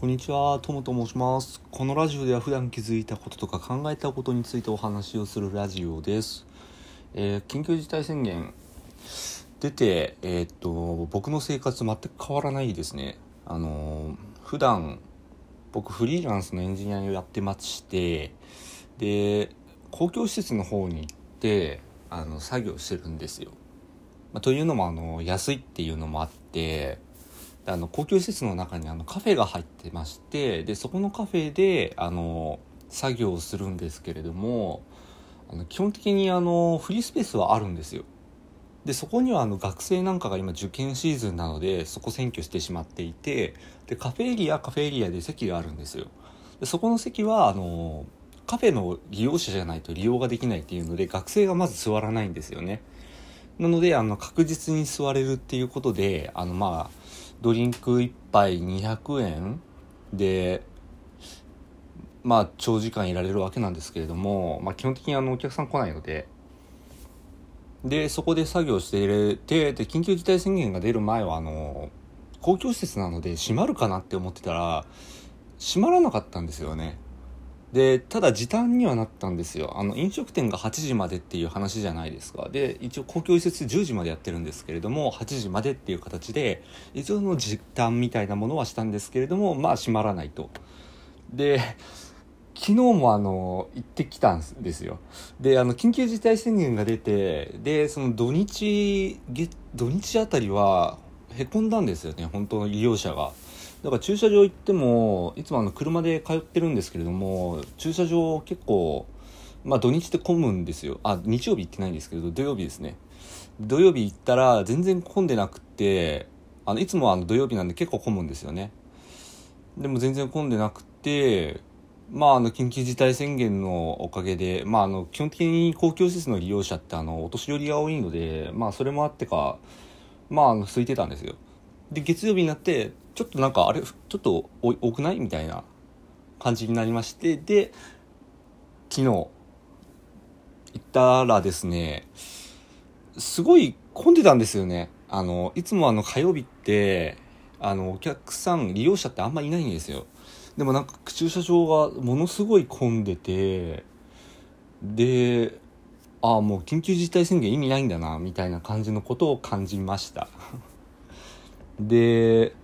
こんにちは、ともと申します。このラジオでは普段気づいたこととか考えたことについてお話をするラジオです。えー緊急事態宣言出て、えーっと、僕の生活全く変わらないですね。あのー普段、僕フリーランスのエンジニアをやってまして、で、公共施設の方に行って、あの、作業してるんですよ。まあというのも、あの、安いっていうのもあって、あの公共施設の中にあのカフェが入ってましてでそこのカフェであの作業をするんですけれどもあの基本的にあのフリースペースはあるんですよ。でそこにはあの学生なんかが今受験シーズンなのでそこ占拠してしまっていてでカフェエリアカフェエリアで席があるんですよ。でそこの席はあのカフェの利用者じゃないと利用ができないっていうので学生がまず座らないんですよね。なのであの確実に座れるっていうことであのまあドリンク1杯200円でまあ長時間いられるわけなんですけれども、まあ、基本的にあのお客さん来ないので。でそこで作業しててで緊急事態宣言が出る前はあの公共施設なので閉まるかなって思ってたら閉まらなかったんですよね。でただ時短にはなったんですよ。あの飲食店が8時までっていう話じゃないですか。で一応公共施設10時までやってるんですけれども8時までっていう形で一応の時短みたいなものはしたんですけれどもまあ閉まらないと。で昨日もあの行ってきたんですよ。であの緊急事態宣言が出てでその土日月土日あたりはへこんだんですよね本当の利用者が。だから駐車場行ってもいつもあの車で通ってるんですけれども駐車場結構まあ土日って混むんですよ。あ日曜日行ってないんですけど土曜日ですね。土曜日行ったら全然混んでなくてあのいつもあの土曜日なんで結構混むんですよね。でも全然混んでなくてまあ、あの緊急事態宣言のおかげで、まあ、あの基本的に公共施設の利用者ってあのお年寄りが多いので、まあ、それもあってか、まあ、あの空いてたんですよ。で月曜日になってちょっとなんかあれちょっと多くないみたいな感じになりましてで昨日行ったらですねすごい混んでたんですよね。あのいつもあの火曜日ってあのお客さん利用者ってあんまいないんですよ。でもなんか駐車場がものすごい混んでてでああもう緊急事態宣言意味ないんだなみたいな感じのことを感じました。で、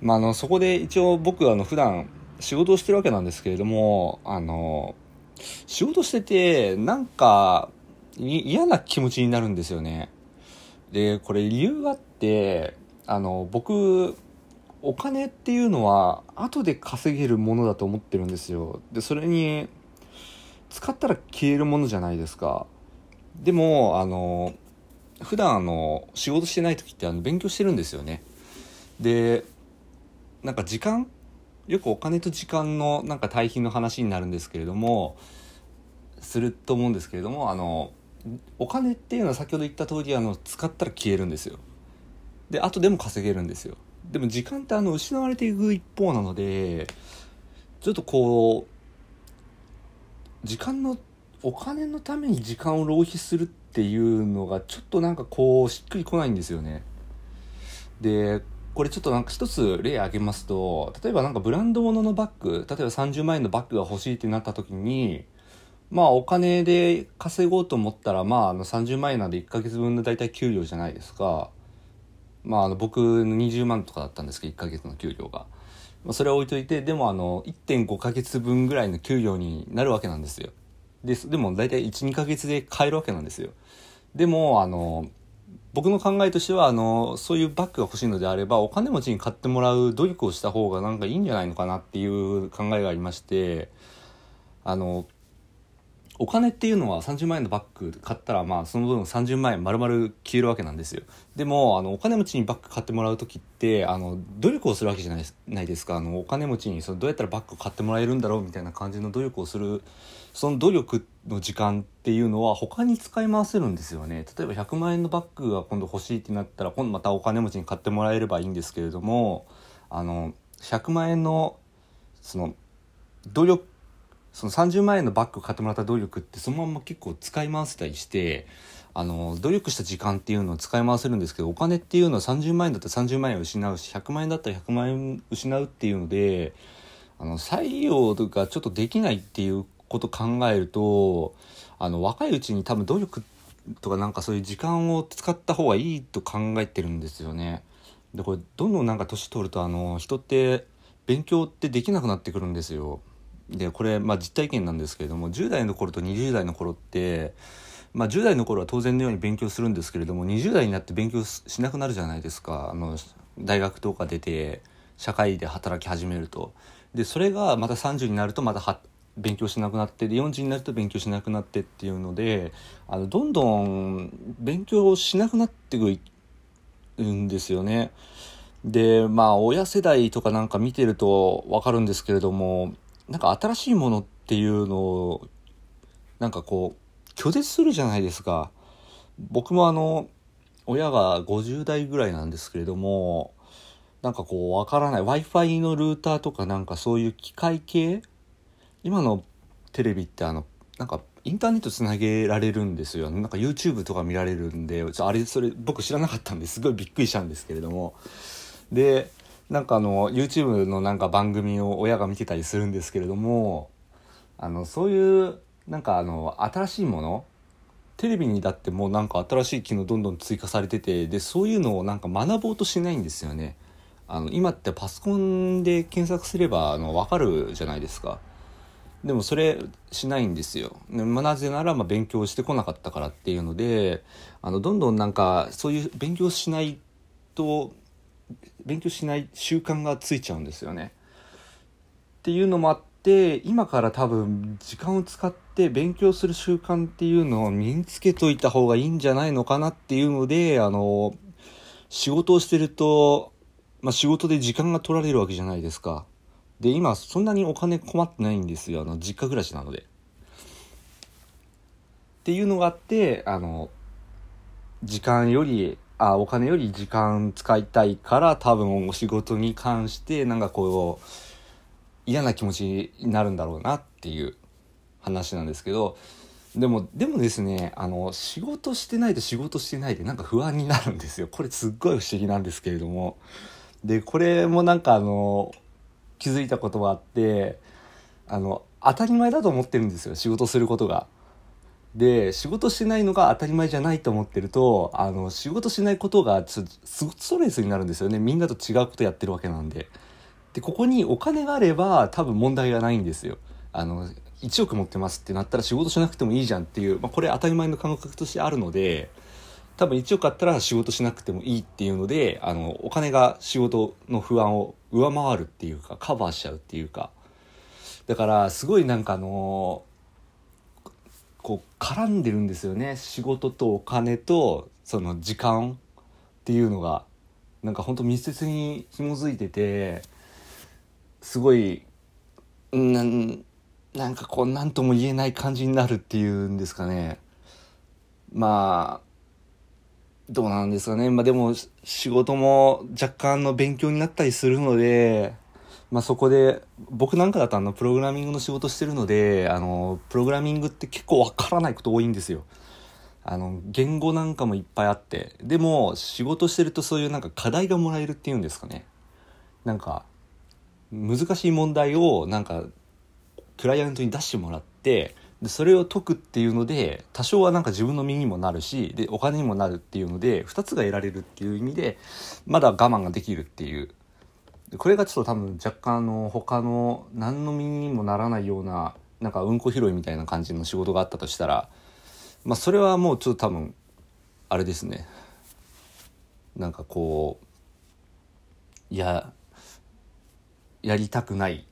まあ、あのそこで一応僕あの普段仕事をしてるわけなんですけれどもあの仕事しててなんか嫌な気持ちになるんですよね。でこれ理由があってあの僕お金っていうのは後で稼げるものだと思ってるんですよ。でそれに使ったら消えるものじゃないですか。でもあの普段あの仕事してない時ってあの勉強してるんですよね。でなんか時間よくお金と時間のなんか対比の話になるんですけれどもすると思うんですけれどもあのお金っていうのは先ほど言った通りあの使ったら消えるんですよ。で後でも稼げるんですよ。でも時間ってあの失われていく一方なのでちょっとこう時間のお金のために時間を浪費するっていうのがちょっとなんかこうしっくりこないんですよね。でこれちょっとなんか一つ例挙げますと例えばなんかブランド物のバッグ例えば30万円のバッグが欲しいってなった時にまあお金で稼ごうと思ったらまああの30万円なんで1ヶ月分の大体給料じゃないですか。まあ、あの僕の20万とかだったんですけど1ヶ月の給料が、まあ、それは置いといてでもあの1.5ヶ月分ぐらいの給料になるわけなんですよ。ですでも大体12ヶ月で買えるわけなんですよ。でもあの僕の考えとしてはあのそういうバッグが欲しいのであればお金持ちに買ってもらう努力をした方がなんかいいんじゃないのかなっていう考えがありましてあのお金っていうのは30万円のバッグ買ったらまあその分30万円丸々消えるわけなんですよ。でもあのお金持ちにバッグ買ってもらう時ってあの努力をするわけじゃないですないですか。あのお金持ちにそのどうやったらバッグ買ってもらえるんだろうみたいな感じの努力をするその努力の時間っていうのは他に使い回せるんですよね。例えば100万円のバッグが今度欲しいってなったら今度またお金持ちに買ってもらえればいいんですけれどもあの100万円のその努力その30万円のバッグ買ってもらった努力ってそのまま結構使い回せたりしてあの努力した時間っていうのを使い回せるんですけどお金っていうのは30万円だったら30万円失うし100万円だったら100万円失うっていうのであの採用とかちょっとできないっていうこと考えるとあの若いうちに多分努力とかなんかそういう時間を使った方がいいと考えてるんですよね。でこれどんどんなんか年取るとあの人って勉強ってできなくなってくるんですよ。でこれまあ実体験なんですけれども10代の頃と20代の頃ってまあ、10代の頃は当然のように勉強するんですけれども20代になって勉強しなくなるじゃないですかあの大学とか出て社会で働き始めるとでそれがまた30になるとまたは勉強しなくなってで40になると勉強しなくなってっていうのであのどんどん勉強しなくなっていくるんですよね。でまあ親世代とかなんか見てると分かるんですけれどもなんか新しいものっていうのをなんかこう拒絶するじゃないですか。僕もあの親が50代ぐらいなんですけれどもなんかこうわからない。w i f i のルーターとかなんかそういう機械系？今のテレビってあのなんかインターネットつなげられるんですよなんか YouTube とか見られるんであれそれ僕知らなかったんですごいびっくりしたんですけれども。でなんかあの YouTube のなんか番組を親が見てたりするんですけれどもあのそういうなんかあの新しいものテレビにだってもうなんか新しい機能どんどん追加されててでそういうのをなんか学ぼうとしないんですよね。あの今ってパソコンで検索すればあの分かるじゃないですか。でもそれしないんですよ。まあ、なぜならま勉強してこなかったからっていうのであのどんどんなんかそういう勉強しないと勉強しない習慣がついちゃうんですよね。っていうのもあって今から多分時間を使って勉強する習慣っていうのを身につけといた方がいいんじゃないのかなっていうのであの仕事をしてると、まあ、仕事で時間が取られるわけじゃないですか。で今そんなにお金困ってないんですよあの実家暮らしなので。っていうのがあってあの時間よりあお金より時間使いたいから多分お仕事に関してなんかこう嫌な気持ちになるんだろうなっていう話なんですけどでもでもですねあの仕事してないと仕事してないでなんか不安になるんですよこれすっごい不思議なんですけれどもでこれもなんかあの気づいたことがあってあの当たり前だと思ってるんですよ仕事することが。で仕事しないのが当たり前じゃないと思ってるとあの仕事しないことがちょっとストレスになるんですよねみんなと違うことやってるわけなんで。でここにお金があれば多分問題がないんですよ。あの1億持ってますってなったら仕事しなくてもいいじゃんっていう、まあ、これ当たり前の感覚としてあるので多分1億あったら仕事しなくてもいいっていうのであのお金が仕事の不安を上回るっていうかカバーしちゃうっていうかだからすごいなんかあのこう絡んでるんですよね。仕事とお金とその時間っていうのが。なんかほんと密接に紐づいててすごいなんなんかこう何とも言えない感じになるっていうんですかね。まあどうなんですかね。まあでも仕事も若干の勉強になったりするので、まあそこで、僕なんかだとあの、プログラミングの仕事してるので、あの、プログラミングって結構わからないこと多いんですよ。あの、言語なんかもいっぱいあって。でも、仕事してるとそういうなんか課題がもらえるっていうんですかね。なんか、難しい問題をなんか、クライアントに出してもらって、でそれを解くっていうので多少はなんか自分の身にもなるしでお金にもなるっていうので2つが得られるっていう意味でまだ我慢ができるっていうこれがちょっと多分若干あの他の何の身にもならないようななんかうんこ拾いみたいな感じの仕事があったとしたらまあそれはもうちょっと多分あれですね。なんかこういややりたくない。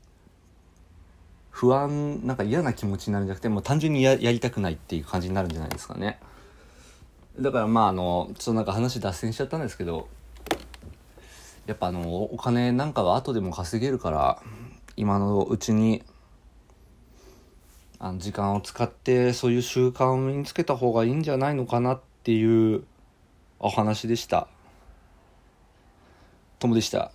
不安なんか嫌な気持ちになるんじゃなくてもう単純にやりたくないっていう感じになるんじゃないですかね。だからまああのちょっとなんか話脱線しちゃったんですけどやっぱあのお金なんかは後でも稼げるから今のうちにあの時間を使ってそういう習慣を身につけた方がいいんじゃないのかなっていうお話でした。ともでした。